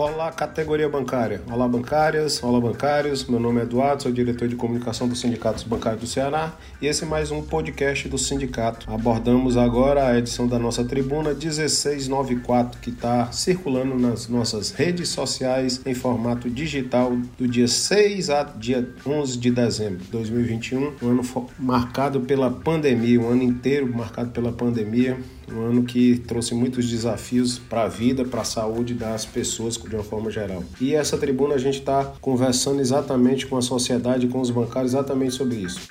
Olá, categoria bancária. Olá, bancárias. Olá, bancários. Meu nome é Eduardo, sou diretor de comunicação do Sindicato Bancários do Ceará e esse é mais um podcast do sindicato. Abordamos agora a edição da nossa tribuna 1694, que está circulando nas nossas redes sociais em formato digital do dia 6 a dia 11 de dezembro de 2021, um ano marcado pela pandemia, um ano inteiro marcado pela pandemia um ano que trouxe muitos desafios para a vida, para a saúde das pessoas de uma forma geral. E essa tribuna a gente está conversando exatamente com a sociedade, com os bancários, exatamente sobre isso.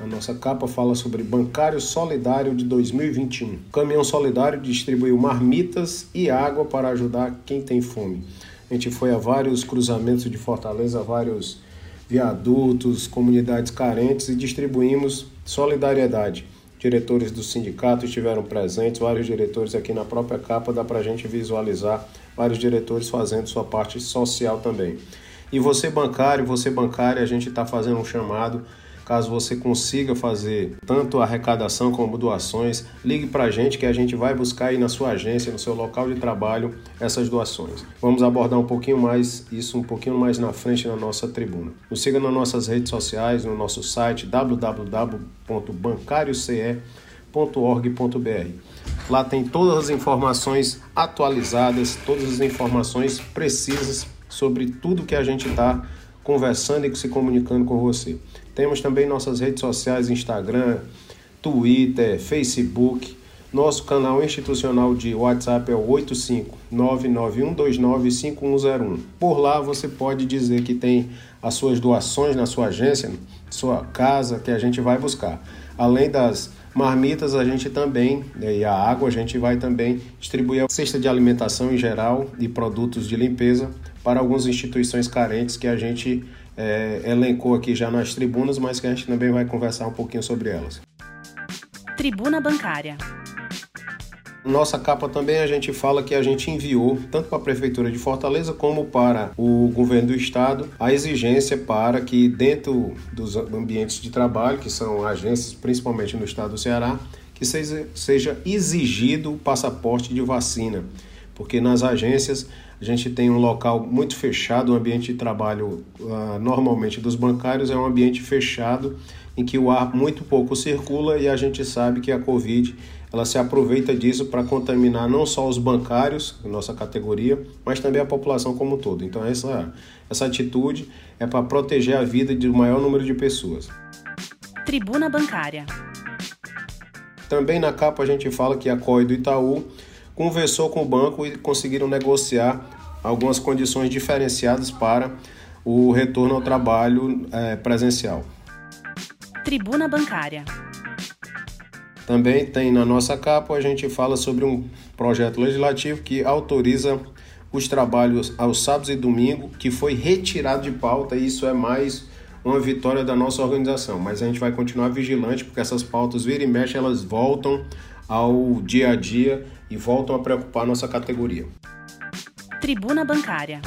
A nossa capa fala sobre Bancário Solidário de 2021. O caminhão solidário distribuiu marmitas e água para ajudar quem tem fome. A gente foi a vários cruzamentos de Fortaleza, vários viadutos, comunidades carentes e distribuímos solidariedade. Diretores do sindicato estiveram presentes, vários diretores aqui na própria capa, dá para a gente visualizar vários diretores fazendo sua parte social também. E você bancário, você bancária, a gente está fazendo um chamado Caso você consiga fazer tanto arrecadação como doações, ligue para a gente que a gente vai buscar aí na sua agência, no seu local de trabalho, essas doações. Vamos abordar um pouquinho mais isso um pouquinho mais na frente na nossa tribuna. Nos siga nas nossas redes sociais, no nosso site www.bancarioce.org.br. Lá tem todas as informações atualizadas, todas as informações precisas sobre tudo que a gente está conversando e se comunicando com você. Temos também nossas redes sociais, Instagram, Twitter, Facebook. Nosso canal institucional de WhatsApp é o 85991295101. Por lá você pode dizer que tem as suas doações na sua agência, sua casa, que a gente vai buscar. Além das marmitas, a gente também, né, e a água, a gente vai também distribuir a cesta de alimentação em geral e produtos de limpeza para algumas instituições carentes que a gente é, elencou aqui já nas tribunas, mas que a gente também vai conversar um pouquinho sobre elas. Tribuna Bancária. Nossa capa também a gente fala que a gente enviou tanto para a Prefeitura de Fortaleza como para o governo do estado a exigência para que dentro dos ambientes de trabalho, que são agências principalmente no estado do Ceará, que seja, seja exigido o passaporte de vacina, porque nas agências a gente tem um local muito fechado, o um ambiente de trabalho uh, normalmente dos bancários é um ambiente fechado em que o ar muito pouco circula e a gente sabe que a Covid ela se aproveita disso para contaminar não só os bancários, nossa categoria, mas também a população como um todo. Então essa, essa atitude é para proteger a vida de um maior número de pessoas. Tribuna Bancária. Também na capa a gente fala que a COI do Itaú conversou com o banco e conseguiram negociar algumas condições diferenciadas para o retorno ao trabalho é, presencial. Tribuna Bancária. Também tem na nossa capa, a gente fala sobre um projeto legislativo que autoriza os trabalhos aos sábados e domingo, que foi retirado de pauta, e isso é mais uma vitória da nossa organização. Mas a gente vai continuar vigilante, porque essas pautas, vira e mexe, elas voltam ao dia a dia e voltam a preocupar nossa categoria. Tribuna Bancária.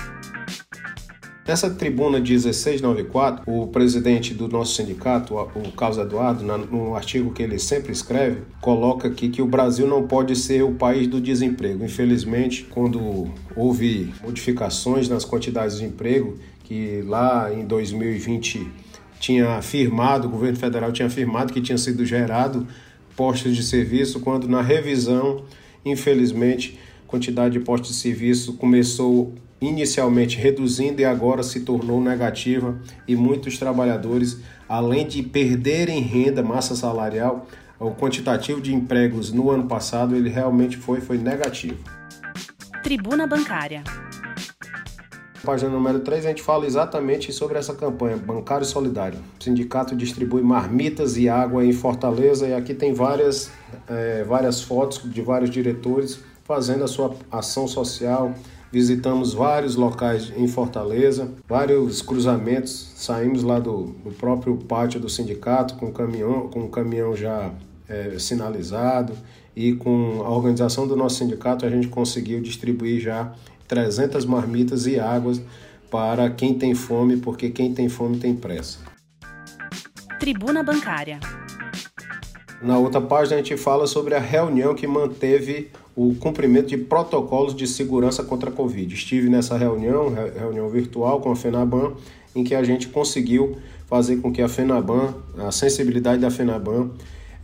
Nessa tribuna 1694, o presidente do nosso sindicato, o Carlos Eduardo, no artigo que ele sempre escreve, coloca aqui que o Brasil não pode ser o país do desemprego. Infelizmente, quando houve modificações nas quantidades de emprego, que lá em 2020 tinha afirmado, o governo federal tinha afirmado que tinha sido gerado postos de serviço, quando na revisão, infelizmente, a quantidade de postos de serviço começou inicialmente reduzindo e agora se tornou negativa e muitos trabalhadores, além de perderem renda, massa salarial, o quantitativo de empregos no ano passado ele realmente foi, foi negativo. Tribuna Bancária página número 3, a gente fala exatamente sobre essa campanha, Bancário Solidário. O sindicato distribui marmitas e água em Fortaleza e aqui tem várias, é, várias fotos de vários diretores fazendo a sua ação social. Visitamos vários locais em Fortaleza, vários cruzamentos. Saímos lá do, do próprio pátio do sindicato com o caminhão, com o caminhão já é, sinalizado e com a organização do nosso sindicato a gente conseguiu distribuir já 300 marmitas e águas para quem tem fome, porque quem tem fome tem pressa. Tribuna Bancária. Na outra página a gente fala sobre a reunião que manteve o cumprimento de protocolos de segurança contra a Covid. Estive nessa reunião, reunião virtual com a FENABAN, em que a gente conseguiu fazer com que a FENABAN, a sensibilidade da FENABAN,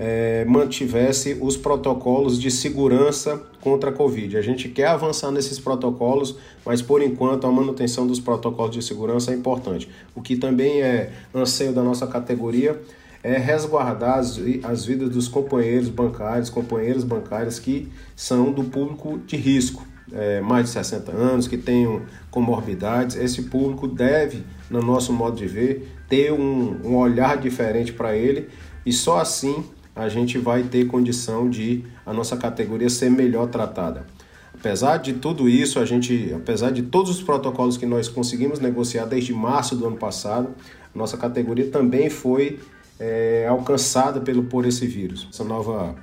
é, mantivesse os protocolos de segurança contra a Covid. A gente quer avançar nesses protocolos, mas por enquanto a manutenção dos protocolos de segurança é importante. O que também é anseio da nossa categoria é resguardar as, as vidas dos companheiros bancários, companheiras bancárias que são do público de risco, é, mais de 60 anos, que tenham comorbidades. Esse público deve, no nosso modo de ver, ter um, um olhar diferente para ele e só assim a gente vai ter condição de a nossa categoria ser melhor tratada. Apesar de tudo isso, a gente, apesar de todos os protocolos que nós conseguimos negociar desde março do ano passado, nossa categoria também foi é, alcançada pelo, por esse vírus. Essa nova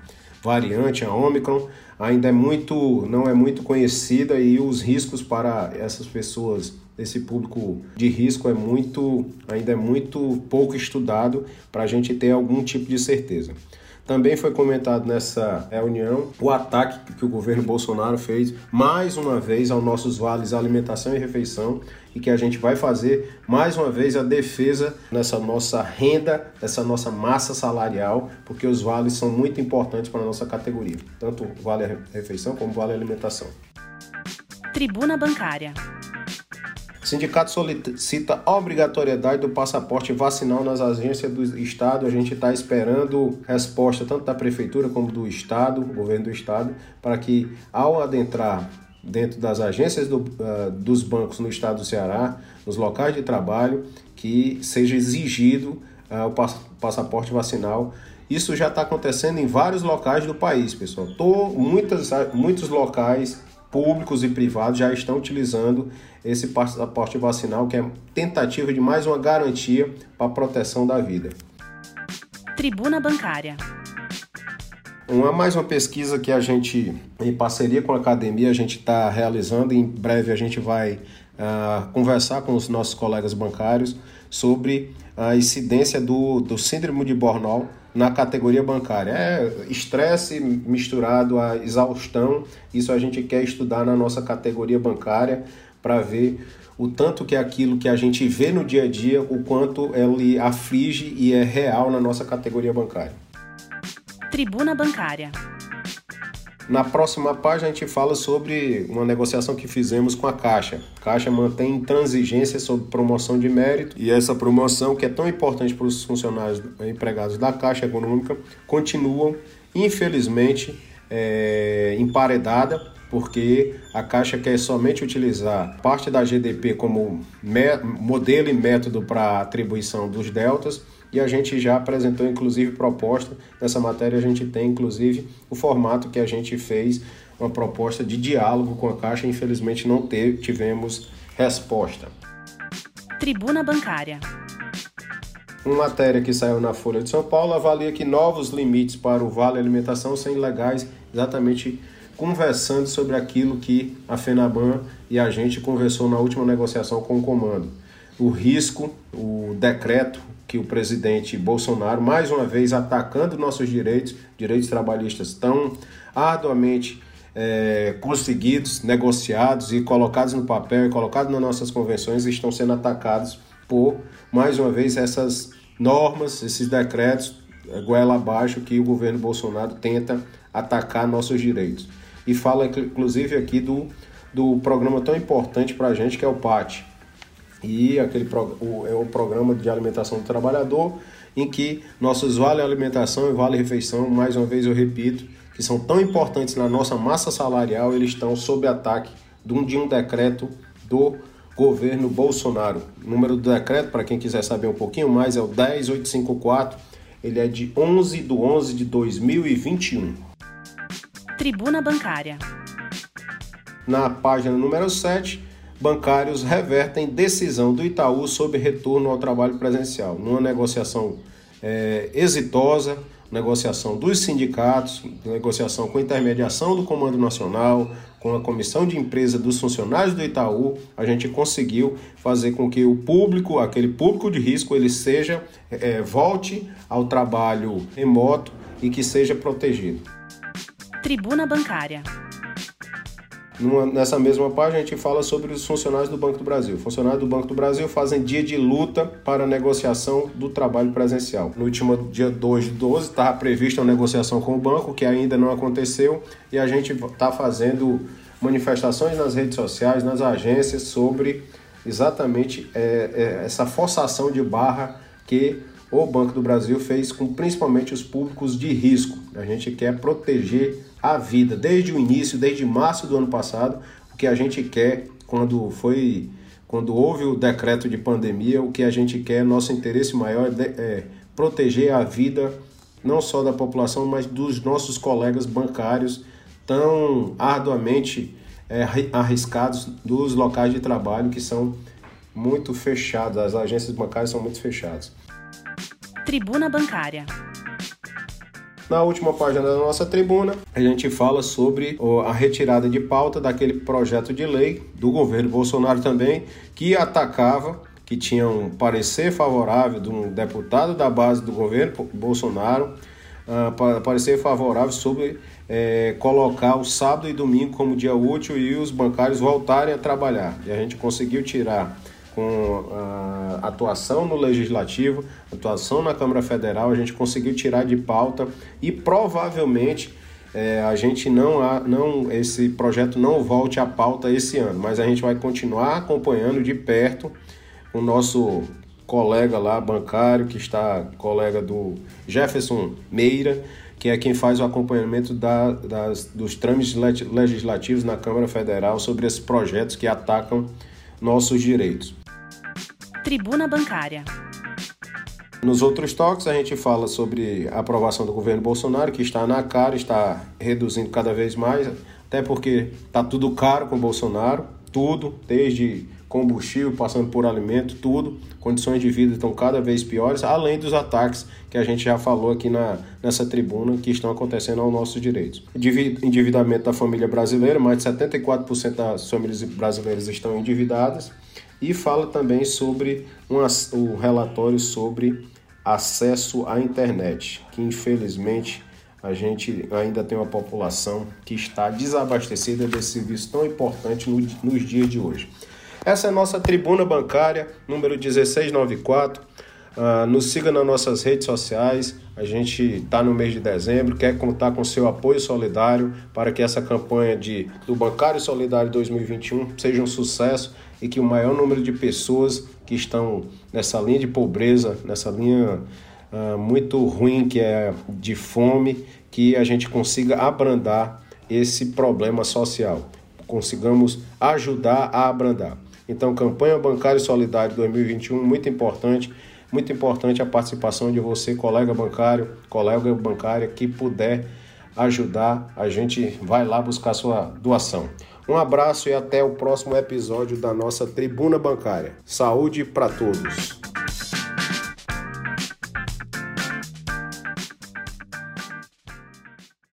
variante, a Omicron, ainda é muito, não é muito conhecida e os riscos para essas pessoas, esse público de risco é muito, ainda é muito pouco estudado para a gente ter algum tipo de certeza. Também foi comentado nessa reunião o ataque que o governo Bolsonaro fez mais uma vez aos nossos vales alimentação e refeição e que a gente vai fazer mais uma vez a defesa nessa nossa renda, dessa nossa massa salarial, porque os vales são muito importantes para a nossa categoria, tanto vale refeição como vale alimentação. Tribuna Bancária. O sindicato solicita a obrigatoriedade do passaporte vacinal nas agências do Estado. A gente está esperando resposta tanto da Prefeitura como do Estado, governo do Estado, para que, ao adentrar dentro das agências do, uh, dos bancos no Estado do Ceará, nos locais de trabalho, que seja exigido uh, o pass passaporte vacinal. Isso já está acontecendo em vários locais do país, pessoal. Tô, muitas, muitos locais públicos e privados já estão utilizando esse passaporte vacinal, que é tentativa de mais uma garantia para a proteção da vida. Tribuna Bancária. Uma mais uma pesquisa que a gente, em parceria com a academia, a gente está realizando. Em breve a gente vai uh, conversar com os nossos colegas bancários sobre a incidência do, do síndrome de Bornol na categoria bancária. É estresse misturado a exaustão, isso a gente quer estudar na nossa categoria bancária para ver o tanto que é aquilo que a gente vê no dia a dia, o quanto ele aflige e é real na nossa categoria bancária. Tribuna Bancária. Na próxima página a gente fala sobre uma negociação que fizemos com a Caixa. A Caixa mantém intransigência sobre promoção de mérito e essa promoção, que é tão importante para os funcionários empregados da Caixa Econômica, continuam, infelizmente, é, emparedada, porque a Caixa quer somente utilizar parte da GDP como modelo e método para atribuição dos deltas e a gente já apresentou inclusive proposta. Nessa matéria a gente tem inclusive o formato que a gente fez uma proposta de diálogo com a Caixa. Infelizmente não teve, tivemos resposta. Tribuna Bancária. Uma matéria que saiu na Folha de São Paulo avalia que novos limites para o Vale Alimentação são ilegais exatamente conversando sobre aquilo que a FENABAN e a gente conversou na última negociação com o comando. O risco, o decreto que o presidente Bolsonaro, mais uma vez atacando nossos direitos, direitos trabalhistas tão arduamente é, conseguidos, negociados e colocados no papel e colocados nas nossas convenções, estão sendo atacados por, mais uma vez, essas normas, esses decretos, é, goela abaixo, que o governo Bolsonaro tenta atacar nossos direitos. E fala, inclusive, aqui do, do programa tão importante para a gente, que é o PAT, e aquele o, é o programa de alimentação do trabalhador, em que nossos vale alimentação e vale refeição, mais uma vez eu repito, que são tão importantes na nossa massa salarial, eles estão sob ataque de um, de um decreto do governo Bolsonaro. O número do decreto, para quem quiser saber um pouquinho mais, é o 10854, ele é de 11 de 11 de 2021. Tribuna Bancária. Na página número 7, bancários revertem decisão do Itaú sobre retorno ao trabalho presencial. Numa negociação é, exitosa, negociação dos sindicatos, negociação com a intermediação do Comando Nacional, com a comissão de empresa dos funcionários do Itaú, a gente conseguiu fazer com que o público, aquele público de risco, ele seja é, volte ao trabalho remoto e que seja protegido. Tribuna Bancária. Numa, nessa mesma página, a gente fala sobre os funcionários do Banco do Brasil. Funcionários do Banco do Brasil fazem dia de luta para a negociação do trabalho presencial. No último dia 2 de 12, estava prevista uma negociação com o banco, que ainda não aconteceu, e a gente está fazendo manifestações nas redes sociais, nas agências, sobre exatamente é, é, essa forçação de barra que o Banco do Brasil fez com principalmente os públicos de risco. A gente quer proteger a vida desde o início, desde março do ano passado, o que a gente quer quando foi quando houve o decreto de pandemia, o que a gente quer, nosso interesse maior é, é proteger a vida não só da população, mas dos nossos colegas bancários tão arduamente é, arriscados dos locais de trabalho que são muito fechados, as agências bancárias são muito fechadas. Tribuna Bancária. Na última página da nossa tribuna, a gente fala sobre a retirada de pauta daquele projeto de lei do governo Bolsonaro também, que atacava, que tinha um parecer favorável de um deputado da base do governo Bolsonaro, uh, parecer favorável sobre é, colocar o sábado e domingo como dia útil e os bancários voltarem a trabalhar. E a gente conseguiu tirar com a atuação no Legislativo, atuação na Câmara Federal, a gente conseguiu tirar de pauta e provavelmente é, a gente não, há, não esse projeto não volte à pauta esse ano, mas a gente vai continuar acompanhando de perto o nosso colega lá bancário que está colega do Jefferson Meira, que é quem faz o acompanhamento da, das, dos trâmites legislativos na Câmara Federal sobre esses projetos que atacam nossos direitos. Tribuna Bancária. Nos outros toques, a gente fala sobre a aprovação do governo Bolsonaro, que está na cara, está reduzindo cada vez mais, até porque está tudo caro com o Bolsonaro, tudo, desde combustível, passando por alimento, tudo. Condições de vida estão cada vez piores, além dos ataques que a gente já falou aqui na, nessa tribuna que estão acontecendo aos nossos direitos. Endividamento da família brasileira, mais de 74% das famílias brasileiras estão endividadas e fala também sobre um, o relatório sobre acesso à internet, que infelizmente a gente ainda tem uma população que está desabastecida desse serviço tão importante no, nos dias de hoje. Essa é a nossa tribuna bancária, número 1694. Uh, ah, nos siga nas nossas redes sociais. A gente está no mês de dezembro, quer contar com seu apoio solidário para que essa campanha de, do Bancário Solidário 2021 seja um sucesso e que o maior número de pessoas que estão nessa linha de pobreza, nessa linha uh, muito ruim que é de fome, que a gente consiga abrandar esse problema social, consigamos ajudar a abrandar. Então, campanha bancária solidária 2021 muito importante, muito importante a participação de você, colega bancário, colega bancária que puder ajudar, a gente vai lá buscar sua doação. Um abraço e até o próximo episódio da nossa Tribuna Bancária. Saúde para todos!